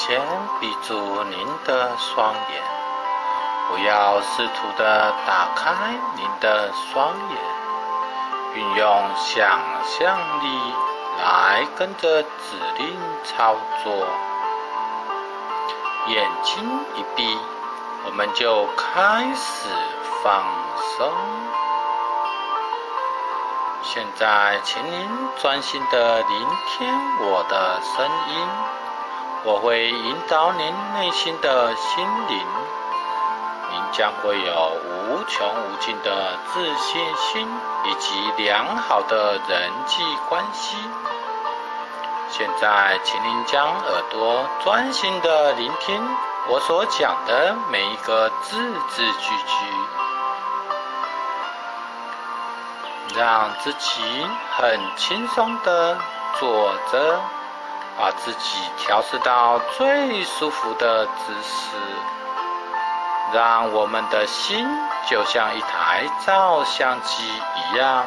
先闭住您的双眼，不要试图的打开您的双眼，运用想象力来跟着指令操作。眼睛一闭，我们就开始放松。现在，请您专心的聆听我的声音，我会引导您内心的心灵，您将会有无穷无尽的自信心以及良好的人际关系。现在，请您将耳朵专心的聆听我所讲的每一个字字句句。让自己很轻松的坐着，把自己调试到最舒服的姿势，让我们的心就像一台照相机一样，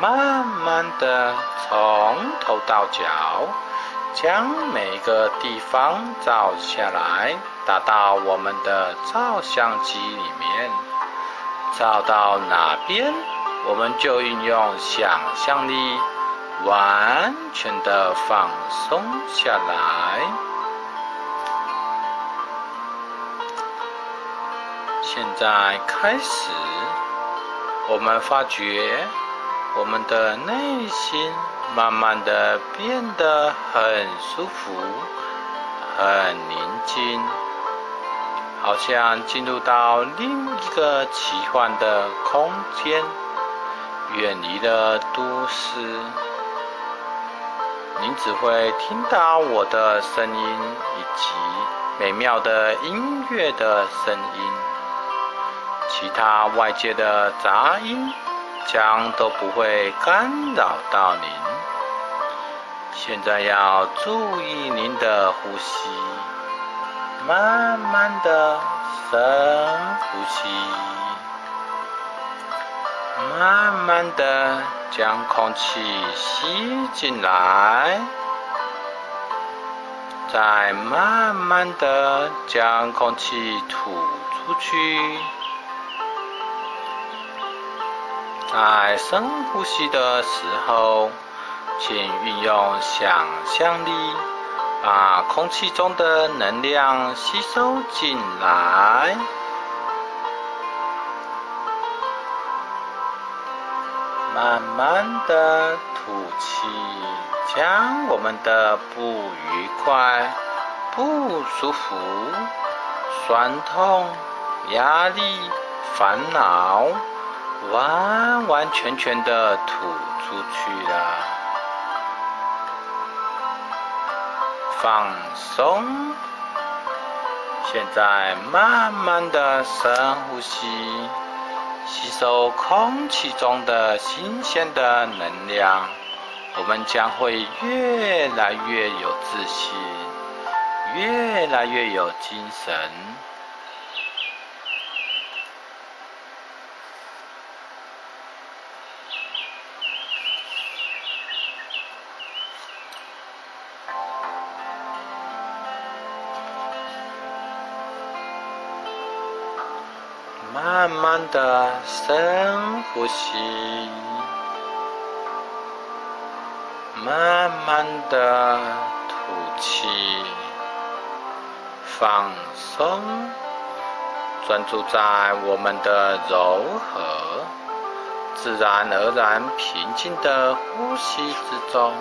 慢慢的从头到脚，将每个地方照下来，打到我们的照相机里面，照到哪边？我们就运用想象力，完全的放松下来。现在开始，我们发觉我们的内心慢慢的变得很舒服、很宁静，好像进入到另一个奇幻的空间。远离了都市，您只会听到我的声音以及美妙的音乐的声音，其他外界的杂音将都不会干扰到您。现在要注意您的呼吸，慢慢的深呼吸。慢慢的将空气吸进来，再慢慢的将空气吐出去。在深呼吸的时候，请运用想象力，把空气中的能量吸收进来。慢慢的吐气，将我们的不愉快、不舒服、酸痛、压力、烦恼，完完全全的吐出去了。放松。现在慢慢的深呼吸。吸收空气中的新鲜的能量，我们将会越来越有自信，越来越有精神。的深呼吸，慢慢的吐气，放松，专注在我们的柔和、自然而然平静的呼吸之中，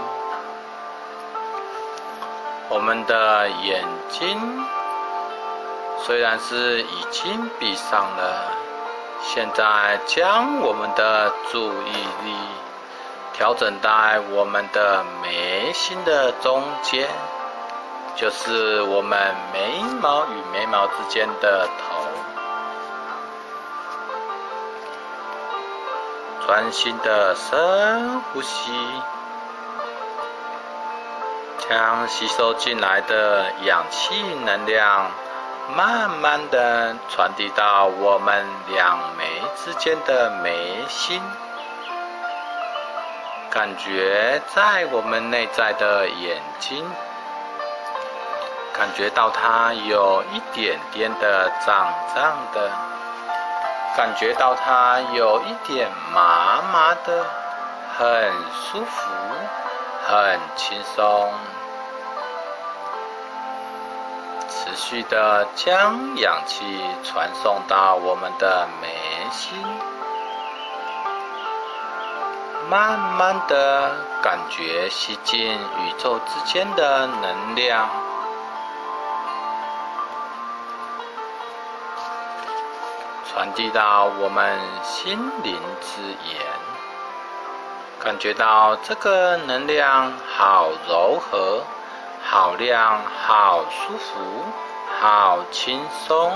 我们的眼睛。虽然是已经闭上了，现在将我们的注意力调整在我们的眉心的中间，就是我们眉毛与眉毛之间的头，专心的深呼吸，将吸收进来的氧气能量。慢慢的传递到我们两眉之间的眉心，感觉在我们内在的眼睛，感觉到它有一点点的胀胀的，感觉到它有一点麻麻的，很舒服，很轻松。持续的将氧气传送到我们的眉心，慢慢的感觉吸进宇宙之间的能量，传递到我们心灵之眼，感觉到这个能量好柔和。好亮，好舒服，好轻松。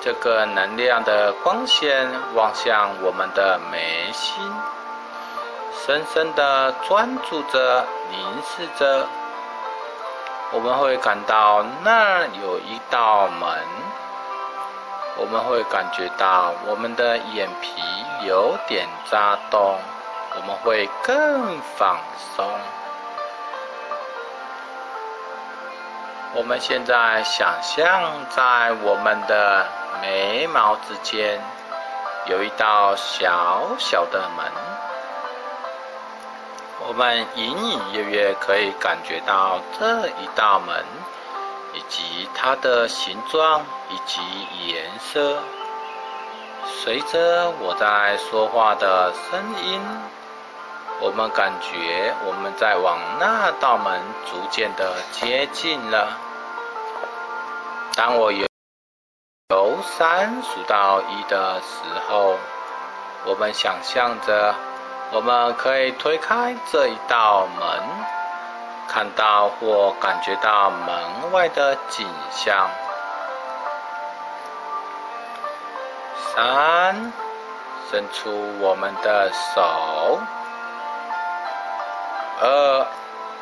这个能量的光线望向我们的眉心，深深的专注着，凝视着。我们会感到那儿有一道门，我们会感觉到我们的眼皮有点扎动，我们会更放松。我们现在想象，在我们的眉毛之间有一道小小的门，我们隐隐约约可以感觉到这一道门以及它的形状以及颜色。随着我在说话的声音，我们感觉我们在往那道门逐渐的接近了。当我由由三数到一的时候，我们想象着我们可以推开这一道门，看到或感觉到门外的景象。三，伸出我们的手。二，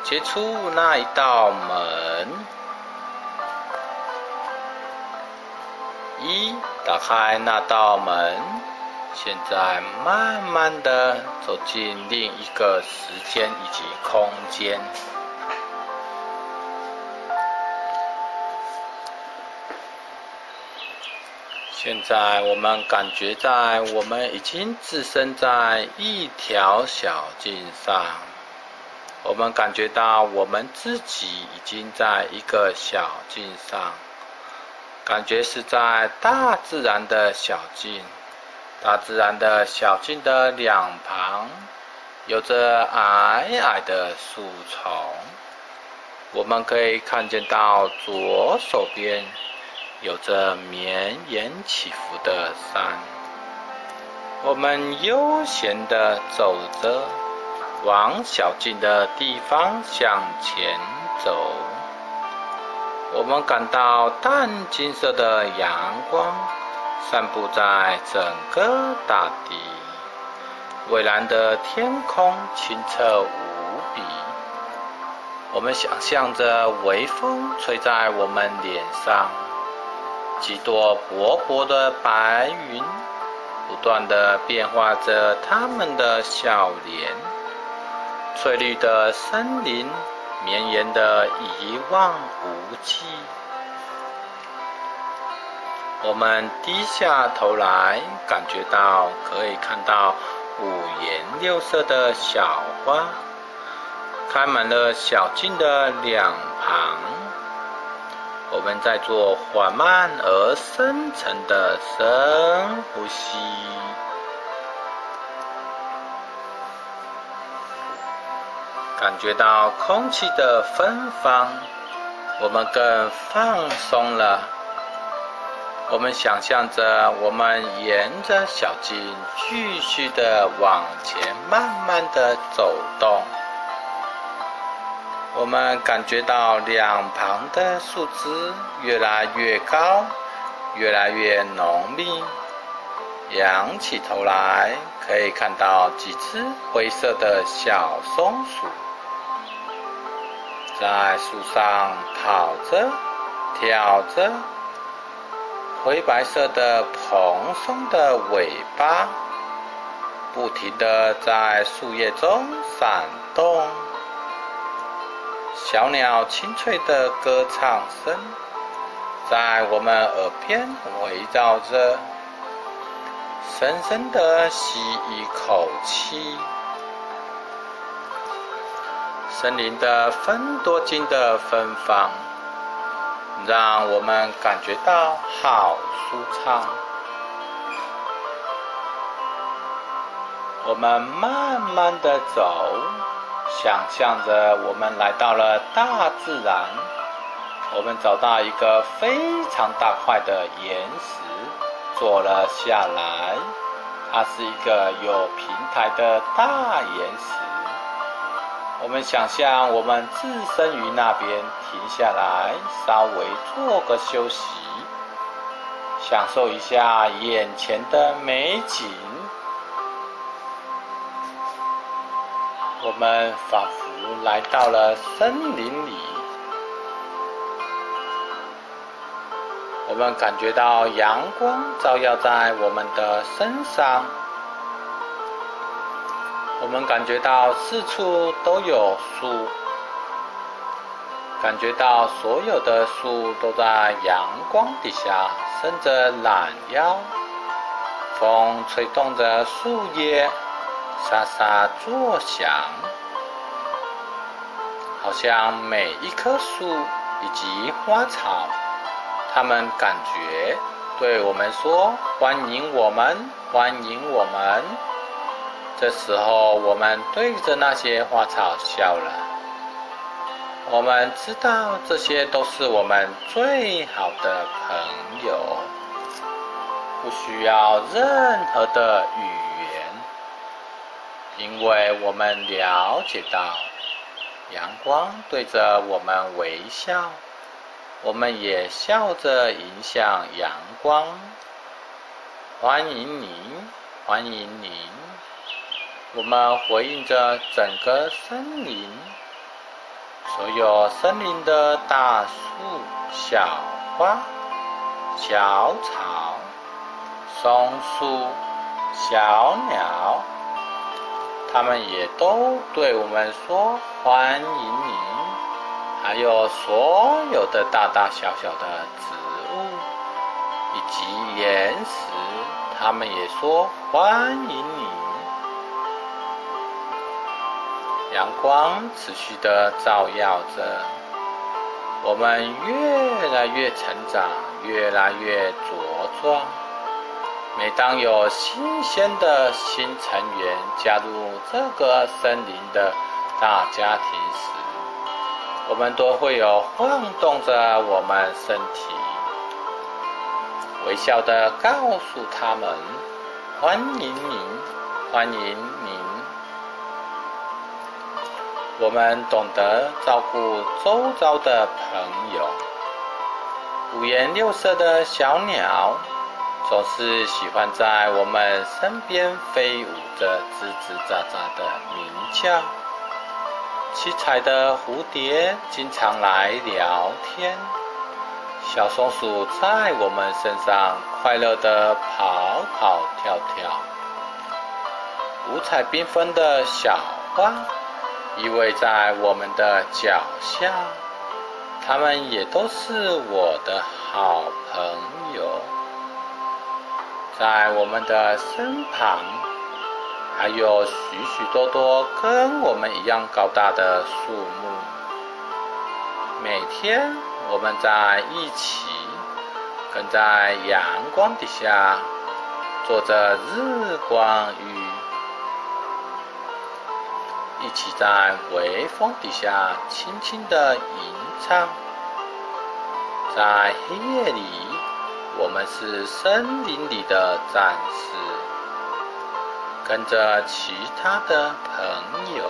接触那一道门。一打开那道门，现在慢慢的走进另一个时间以及空间。现在我们感觉在我们已经置身在一条小径上，我们感觉到我们自己已经在一个小径上。感觉是在大自然的小径，大自然的小径的两旁有着矮矮的树丛，我们可以看见到左手边有着绵延起伏的山。我们悠闲地走着，往小径的地方向前走。我们感到淡金色的阳光散布在整个大地，蔚蓝的天空清澈无比。我们想象着微风吹在我们脸上，几朵薄薄的白云不断的变化着它们的笑脸，翠绿的森林。绵延的一望无际，我们低下头来，感觉到可以看到五颜六色的小花，开满了小径的两旁。我们在做缓慢而深沉的深呼吸。感觉到空气的芬芳，我们更放松了。我们想象着，我们沿着小径继续的往前，慢慢的走动。我们感觉到两旁的树枝越来越高，越来越浓密。仰起头来，可以看到几只灰色的小松鼠。在树上跑着、跳着，灰白色的蓬松的尾巴不停的在树叶中闪动。小鸟清脆的歌唱声在我们耳边围绕着，深深的吸一口气。森林的芬多精的芬芳，让我们感觉到好舒畅。我们慢慢的走，想象着我们来到了大自然。我们找到一个非常大块的岩石，坐了下来。它是一个有平台的大岩石。我们想象我们置身于那边，停下来，稍微做个休息，享受一下眼前的美景。我们仿佛来到了森林里，我们感觉到阳光照耀在我们的身上，我们感觉到四处都有树，感觉到所有的树都在阳光底下伸着懒腰，风吹动着树叶。沙沙作响，好像每一棵树以及花草，它们感觉对我们说：“欢迎我们，欢迎我们。”这时候，我们对着那些花草笑了。我们知道，这些都是我们最好的朋友，不需要任何的语言。因为我们了解到，阳光对着我们微笑，我们也笑着迎向阳光。欢迎您，欢迎您！我们回应着整个森林，所有森林的大树、小花、小草、松树、小鸟。它们也都对我们说欢迎你，还有所有的大大小小的植物以及岩石，他们也说欢迎你。阳光持续的照耀着，我们越来越成长，越来越茁壮。每当有新鲜的新成员加入这个森林的大家庭时，我们都会有晃动着我们身体，微笑的告诉他们：“欢迎您，欢迎您。”我们懂得照顾周遭的朋友，五颜六色的小鸟。总是喜欢在我们身边飞舞着，吱吱喳喳的鸣叫。七彩的蝴蝶经常来聊天。小松鼠在我们身上快乐的跑跑跳跳。五彩缤纷的小花依偎在我们的脚下，他们也都是我的好朋友。在我们的身旁，还有许许多多跟我们一样高大的树木。每天，我们在一起，跟在阳光底下，做着日光浴，一起在微风底下轻轻的吟唱，在黑夜里。我们是森林里的战士，跟着其他的朋友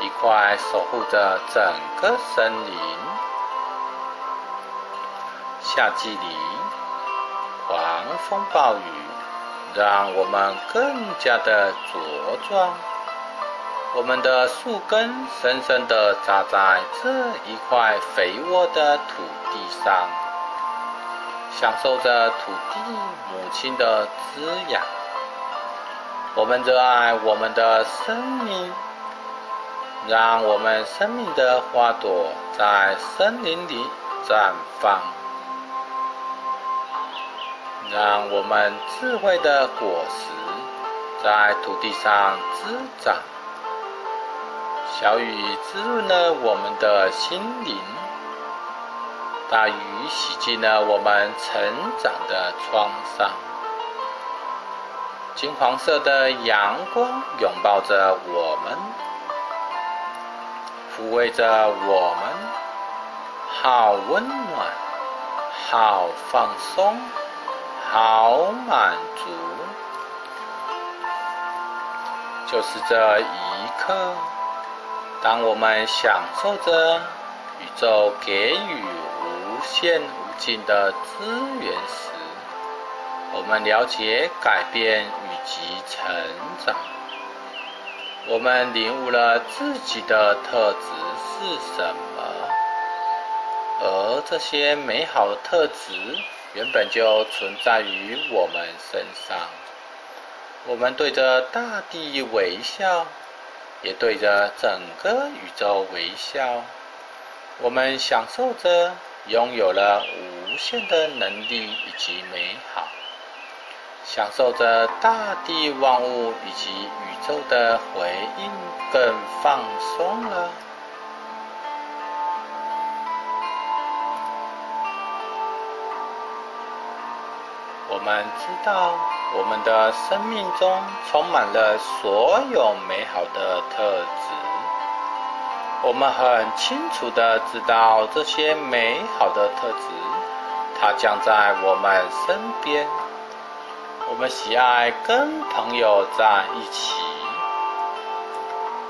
一块守护着整个森林。夏季里，狂风暴雨让我们更加的茁壮。我们的树根深深的扎在这一块肥沃的土地上。享受着土地母亲的滋养，我们热爱我们的生命，让我们生命的花朵在森林里绽放，让我们智慧的果实在土地上滋长。小雨滋润了我们的心灵，大雨洗净了我们成长的创伤。金黄色的阳光拥抱着我们，抚慰着我们，好温暖，好放松，好满足。就是这一刻。当我们享受着宇宙给予无限无尽的资源时，我们了解改变以及成长。我们领悟了自己的特质是什么，而这些美好的特质原本就存在于我们身上。我们对着大地微笑。也对着整个宇宙微笑，我们享受着拥有了无限的能力以及美好，享受着大地万物以及宇宙的回应，更放松了。我们知道。我们的生命中充满了所有美好的特质，我们很清楚的知道这些美好的特质，它将在我们身边。我们喜爱跟朋友在一起，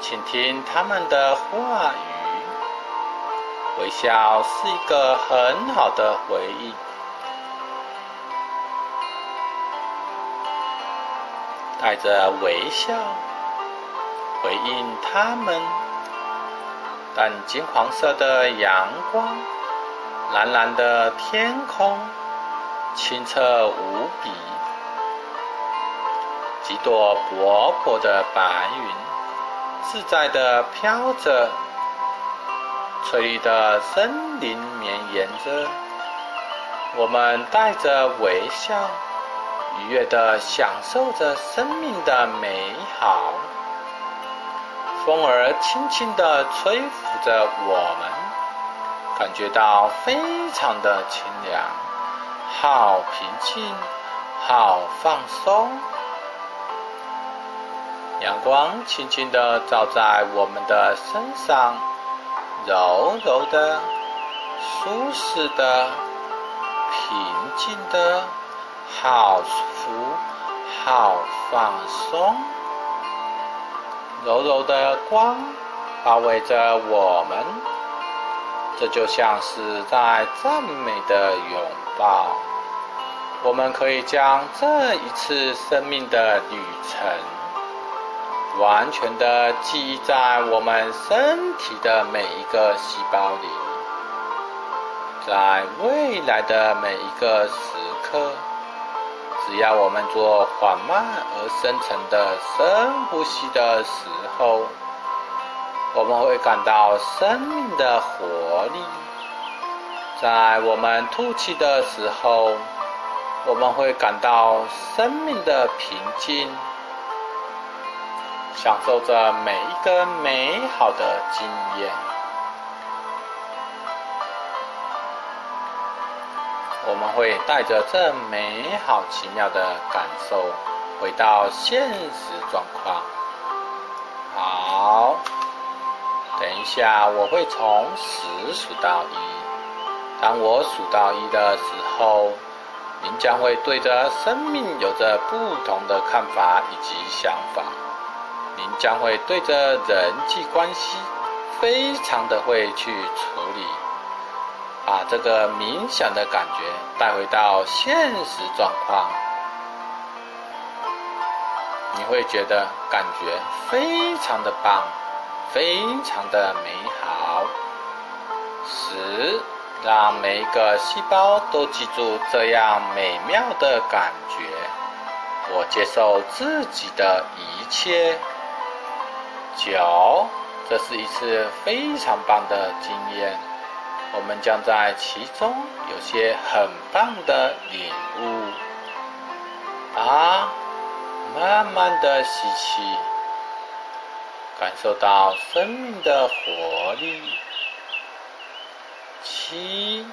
倾听他们的话语，微笑是一个很好的回应。带着微笑回应他们，但金黄色的阳光、蓝蓝的天空、清澈无比，几朵薄薄的白云自在的飘着，翠绿的森林绵延着，我们带着微笑。愉悦的享受着生命的美好，风儿轻轻的吹拂着我们，感觉到非常的清凉，好平静，好放松。阳光轻轻的照在我们的身上，柔柔的，舒适的，平静的。好舒服，好放松，柔柔的光包围着我们，这就像是在赞美的拥抱。我们可以将这一次生命的旅程，完全的记忆在我们身体的每一个细胞里，在未来的每一个时刻。只要我们做缓慢而深沉的深呼吸的时候，我们会感到生命的活力；在我们吐气的时候，我们会感到生命的平静，享受着每一个美好的经验。我们会带着这美好奇妙的感受回到现实状况。好，等一下我会从十数到一。当我数到一的时候，您将会对着生命有着不同的看法以及想法。您将会对着人际关系非常的会去处理。把这个冥想的感觉带回到现实状况，你会觉得感觉非常的棒，非常的美好。十，让每一个细胞都记住这样美妙的感觉。我接受自己的一切。九，这是一次非常棒的经验，我们将在其中有些很棒的领悟。啊，慢慢的吸气，感受到生命的活力。七，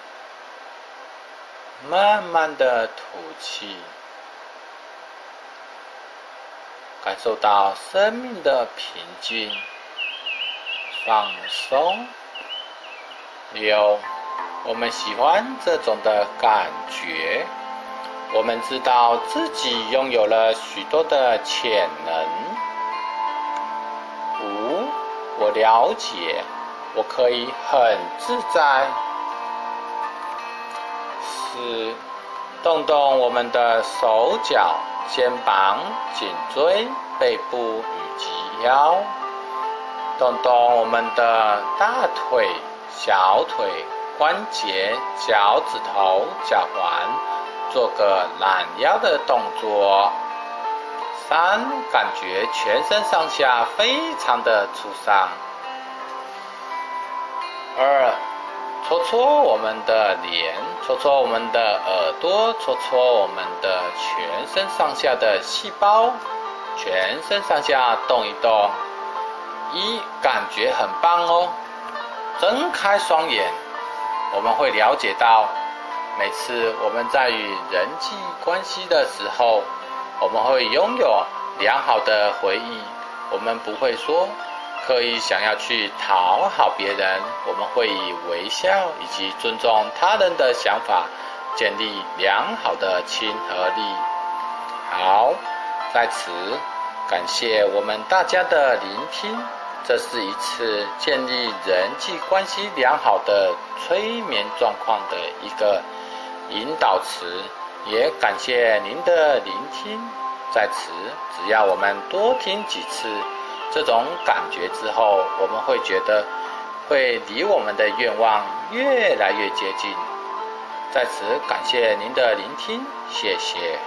慢慢的吐气。感受到生命的平静、放松。六，我们喜欢这种的感觉。我们知道自己拥有了许多的潜能。五，我了解，我可以很自在。四，动动我们的手脚。肩膀、颈椎、背部以及腰，动动我们的大腿、小腿、关节、脚趾头、脚踝，做个懒腰的动作。三，感觉全身上下非常的舒畅。二。搓搓我们的脸，搓搓我们的耳朵，搓搓我们的全身上下的细胞，全身上下动一动，一感觉很棒哦。睁开双眼，我们会了解到，每次我们在与人际关系的时候，我们会拥有良好的回忆，我们不会说。刻意想要去讨好别人，我们会以微笑以及尊重他人的想法，建立良好的亲和力。好，在此感谢我们大家的聆听，这是一次建立人际关系良好的催眠状况的一个引导词，也感谢您的聆听。在此，只要我们多听几次。这种感觉之后，我们会觉得会离我们的愿望越来越接近。在此感谢您的聆听，谢谢。